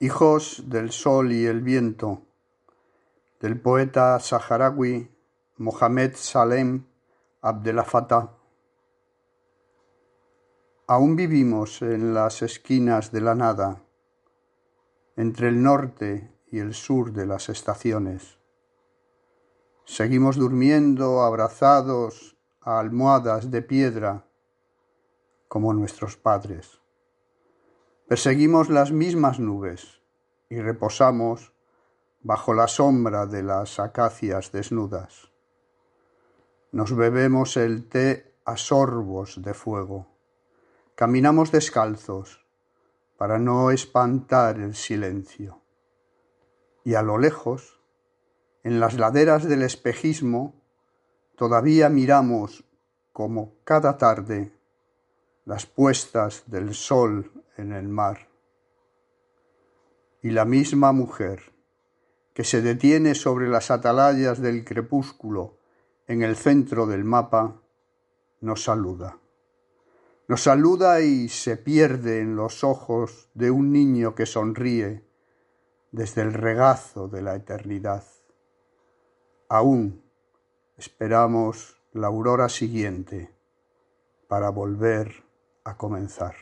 Hijos del sol y el viento, del poeta saharaui Mohamed Salem Abdel Fattah. Aún vivimos en las esquinas de la nada, entre el norte y el sur de las estaciones. Seguimos durmiendo abrazados a almohadas de piedra como nuestros padres. Perseguimos las mismas nubes y reposamos bajo la sombra de las acacias desnudas. Nos bebemos el té a sorbos de fuego. Caminamos descalzos para no espantar el silencio. Y a lo lejos, en las laderas del espejismo, todavía miramos como cada tarde las puestas del sol en el mar. Y la misma mujer que se detiene sobre las atalayas del crepúsculo en el centro del mapa, nos saluda. Nos saluda y se pierde en los ojos de un niño que sonríe desde el regazo de la eternidad. Aún esperamos la aurora siguiente para volver a comenzar.